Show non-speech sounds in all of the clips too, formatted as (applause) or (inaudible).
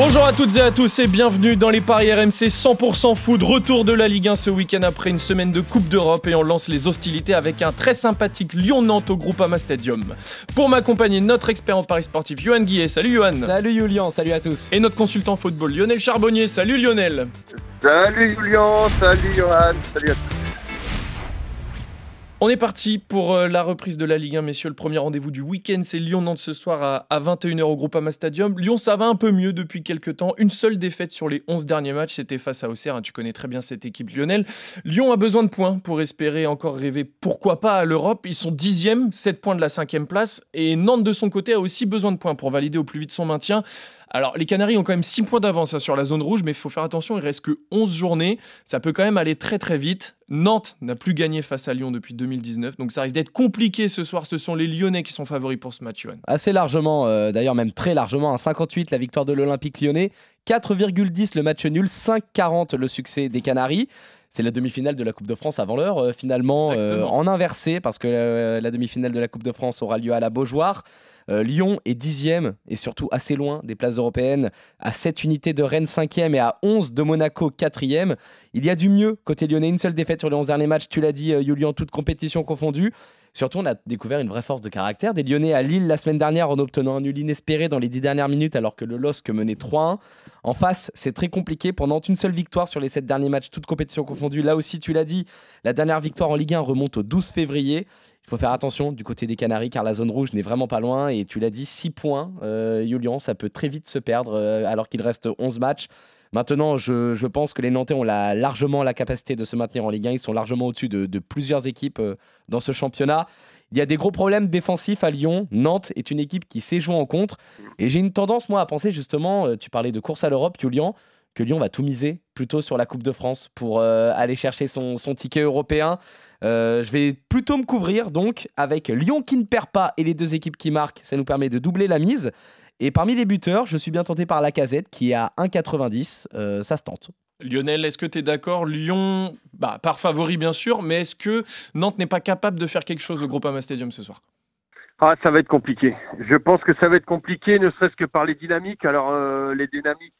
Bonjour à toutes et à tous et bienvenue dans les paris RMC 100% foot. Retour de la Ligue 1 ce week-end après une semaine de Coupe d'Europe et on lance les hostilités avec un très sympathique Lyon-Nantes au Groupama Stadium. Pour m'accompagner, notre expert en paris sportif, Johan Guillet. Salut Johan. Salut Julien, salut à tous. Et notre consultant football, Lionel Charbonnier. Salut Lionel. Salut Julien, salut Johan, salut à tous. On est parti pour euh, la reprise de la Ligue 1, messieurs. Le premier rendez-vous du week-end, c'est Lyon-Nantes ce soir à, 21h au Groupama Stadium. Lyon, ça va un peu mieux depuis quelques temps. Une seule défaite sur les 11 derniers matchs, c'était face à Auxerre. Tu connais très bien cette équipe Lionel. Lyon a besoin de points pour espérer encore rêver, pourquoi pas, à l'Europe. Ils sont dixième, 7 points de la cinquième place. Et Nantes, de son côté, a aussi besoin de points pour valider au plus vite son maintien. Alors, les Canaries ont quand même 6 points d'avance hein, sur la zone rouge, mais il faut faire attention, il reste que 11 journées. Ça peut quand même aller très très vite. Nantes n'a plus gagné face à Lyon depuis 2019, donc ça risque d'être compliqué ce soir. Ce sont les Lyonnais qui sont favoris pour ce match. Assez largement, euh, d'ailleurs même très largement. 58 la victoire de l'Olympique lyonnais, 4,10 le match nul, 5,40 le succès des Canaries. C'est la demi-finale de la Coupe de France avant l'heure, euh, finalement, euh, en inversé, parce que la demi-finale de la Coupe de France aura lieu à la Beaujoire. Euh, Lyon est dixième et surtout assez loin des places européennes, à 7 unités de Rennes 5e et à 11 de Monaco 4e. Il y a du mieux côté lyonnais, une seule défaite sur les 11 derniers matchs, tu l'as dit euh, Julien, toute compétition confondue. Surtout, on a découvert une vraie force de caractère des Lyonnais à Lille la semaine dernière en obtenant un nul inespéré dans les 10 dernières minutes alors que le LOSC menait 3-1. En face, c'est très compliqué. Pendant une seule victoire sur les 7 derniers matchs, toute compétition confondue. Là aussi, tu l'as dit, la dernière victoire en Ligue 1 remonte au 12 février. Il faut faire attention du côté des Canaries car la zone rouge n'est vraiment pas loin. Et tu l'as dit, 6 points, euh, Julian, ça peut très vite se perdre euh, alors qu'il reste 11 matchs. Maintenant, je, pense que les Nantais ont largement la capacité de se maintenir en Ligue 1. Ils sont largement au-dessus de, plusieurs équipes euh, dans ce championnat. Il y a des gros problèmes défensifs à Lyon. Nantes est une équipe qui sait jouer en contre. Et j'ai une tendance, moi, à penser justement, tu parlais de course à l'Europe, Julian, que Lyon va tout miser plutôt sur la Coupe de France pour aller chercher son ticket européen. Euh, je vais plutôt me couvrir donc avec Lyon qui ne perd pas et les deux équipes qui marquent. Ça nous permet de doubler la mise. Et parmi les buteurs, je suis bien tenté par la casette qui est à 1,90. Euh, ça se tente. Lionel, est-ce que tu es d'accord? Lyon, bah, par favori bien sûr, mais est-ce que Nantes n'est pas capable de faire quelque chose au Groupama Stadium ce soir? Ah, ça va être compliqué. Je pense que ça va être compliqué, ne serait-ce que par les dynamiques. Alors, euh, les dynamiques,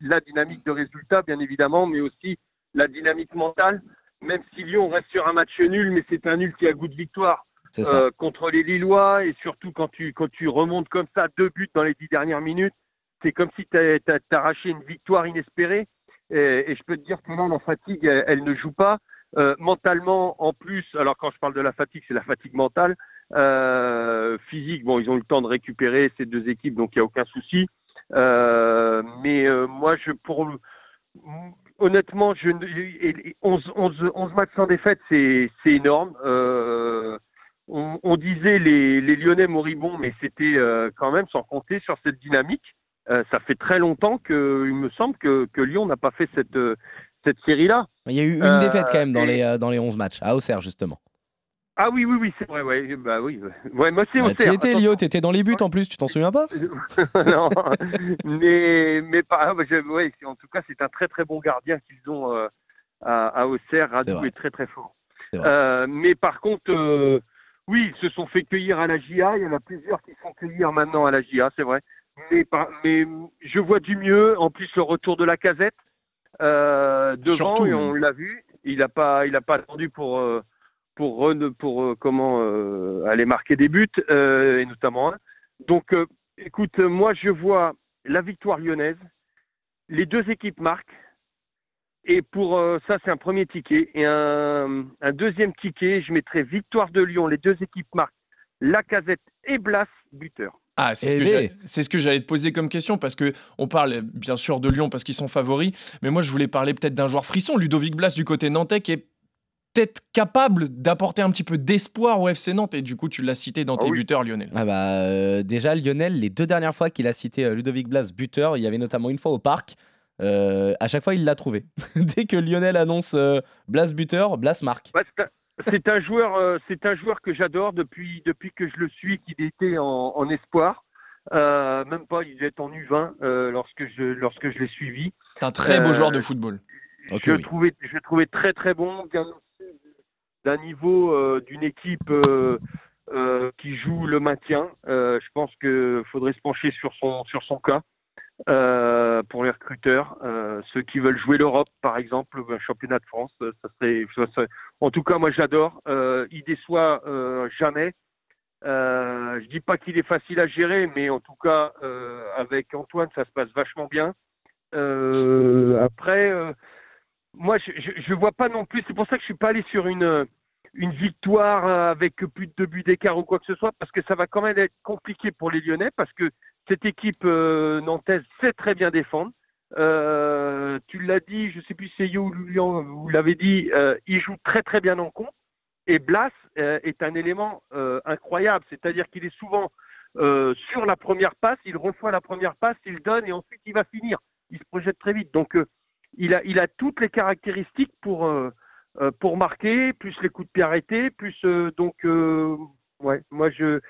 la dynamique de résultat, bien évidemment, mais aussi la dynamique mentale même si Lyon reste sur un match nul, mais c'est un nul qui a goût de victoire euh, contre les Lillois. Et surtout, quand tu, quand tu remontes comme ça, deux buts dans les dix dernières minutes, c'est comme si tu as, arraché une victoire inespérée. Et, je peux te dire que là, la fatigue, elle, ne joue pas. Euh, mentalement, en plus, alors quand je parle de la fatigue, c'est la fatigue mentale. Euh, physique, bon, ils ont eu le temps de récupérer ces deux équipes, donc il n'y a aucun souci. mais moi, je, pour, honnêtement, je, 11, 11, matchs sans défaite, c'est énorme. Euh, on, disait les, les, Lyonnais moribonds, mais c'était euh, quand même sans compter sur cette dynamique. Euh, ça fait très longtemps que, il me semble que, que Lyon n'a pas fait cette, cette série-là. Il y a eu une défaite quand même dans, les, dans les 11 matchs, à Auxerre justement. Ah oui, oui, oui, c'est vrai, ouais, bah oui. Ouais, moi c'est bah, Tu étais, Lio, dans les buts en plus, tu t'en souviens pas? (laughs) Non, mais, mais pas, ouais, en tout cas, c'est un très très bon gardien qu'ils ont euh, à, à, Auxerre. Radou est, très très fort. Euh, mais par contre, euh, oui, ils se sont fait cueillir à la GIA. Il y en a plusieurs qui se font cueillir maintenant à la GIA, c'est vrai. Mais, mais je vois du mieux. En plus, le retour de la casette devant, et on l'a vu. Il n'a pas, il a pas attendu pour pour, pour euh, comment euh, aller marquer des buts, euh, et notamment un. Donc, écoute, moi je vois la victoire lyonnaise, les deux équipes marquent, et pour ça c'est un premier ticket, et un, un, deuxième ticket, je mettrai victoire de Lyon, les deux équipes marquent, Lacazette et Blas buteur. Ah, c'est ce, que j'allais te poser comme question parce que on parle bien sûr de Lyon parce qu'ils sont favoris, mais moi je voulais parler peut-être d'un joueur frisson, Ludovic Blas du côté nantais qui est peut-être capable d'apporter un petit peu d'espoir au FC Nantes et du coup tu l'as cité dans ah tes buteurs Lionel. Ah bah euh, déjà Lionel les deux dernières fois qu'il a cité euh, Ludovic Blas buteur, il y avait notamment une fois au parc. Euh, à chaque fois il l'a trouvé. (laughs) Dès que Lionel annonce Blas buteur, Blas marque. c'est un joueur c'est un joueur que j'adore depuis depuis que je le suis qu'il était en, espoir. même pas, il est en U20 lorsque je lorsque je l'ai suivi. C'est un très beau joueur de football. je trouvais je trouvais très très bon, d'un niveau d'une équipe qui joue le maintien. je pense qu'il faudrait se pencher sur son sur son cas. Euh, pour les recruteurs, euh, ceux qui veulent jouer l'Europe, par exemple, un championnat de France, euh, ça serait, en tout cas, moi j'adore. il déçoit jamais. je dis pas qu'il est facile à gérer, mais en tout cas, avec Antoine, ça se passe vachement bien. après, moi, je, je, vois pas non plus. C'est pour ça que je suis pas allé sur une une victoire avec plus de deux buts d'écart ou quoi que ce soit, parce que ça va quand même être compliqué pour les Lyonnais, parce que cette équipe euh, nantaise sait très bien défendre. Euh, tu l'as dit, je ne sais plus si c'est Yo ou Lilian, vous l'avez dit, euh, il joue très très bien en compte. Et Blas est un élément incroyable, c'est-à-dire qu'il est souvent sur la première passe, il reçoit la première passe, il donne et ensuite il va finir. Il se projette très vite. Donc il, a, il a toutes les caractéristiques pour, pour marquer, plus les coups de pied arrêtés, plus donc ouais, moi je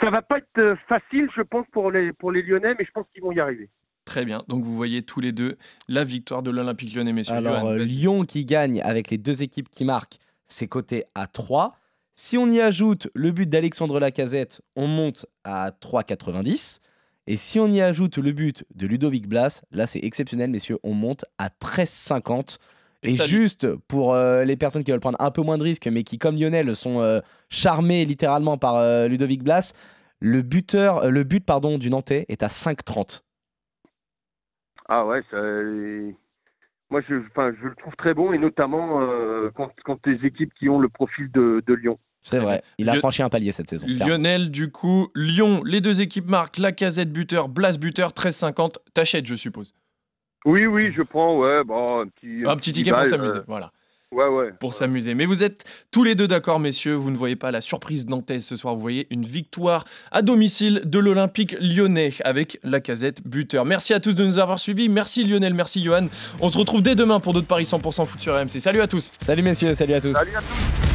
ça va pas être euh, facile, je pense, pour les, pour les Lyonnais, mais je pense qu'ils vont y arriver. Très bien. Donc vous voyez tous les deux la victoire de l'Olympique lyonnais, messieurs. Alors euh, Lyon qui gagne avec les deux équipes qui marquent, c'est coté à 3. Si on y ajoute le but d'Alexandre Lacazette, on monte à 3,90. Et si on y ajoute le but de Ludovic Blas, là c'est exceptionnel, messieurs, on monte à 13,50. Et, juste pour euh, les personnes qui veulent prendre un peu moins de risques, mais qui, comme Lionel, sont euh, charmés littéralement par euh, Ludovic Blas, le, buteur, le but pardon, du Nantais est à 5,30. Ah ouais, ça... moi je, je le trouve très bon, et notamment quand, quand les équipes qui ont le profil de, de Lyon. C'est vrai, il a franchi un palier cette saison. Lionel, du coup, Lyon, les deux équipes marquent, la casette buteur, Blas buteur, 13,50. T'achètes, je suppose. Oui, oui, je prends, ouais, bon, un petit. Un petit ticket pour s'amuser, euh, voilà. Ouais, ouais. Pour s'amuser. Mais vous êtes tous les deux d'accord, messieurs. Vous ne voyez pas la surprise nantaise ce soir. Vous voyez une victoire à domicile de l'Olympique lyonnais avec la casette buteur. Merci à tous de nous avoir suivis. Merci Lionel, merci Johan. On se retrouve dès demain pour d'autres paris 100% foot sur RMC. Salut à tous. Salut messieurs, salut à tous. Salut à tous.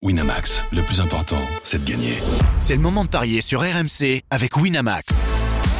Winamax, le plus important, c'est de gagner. C'est le moment de parier sur RMC avec Winamax.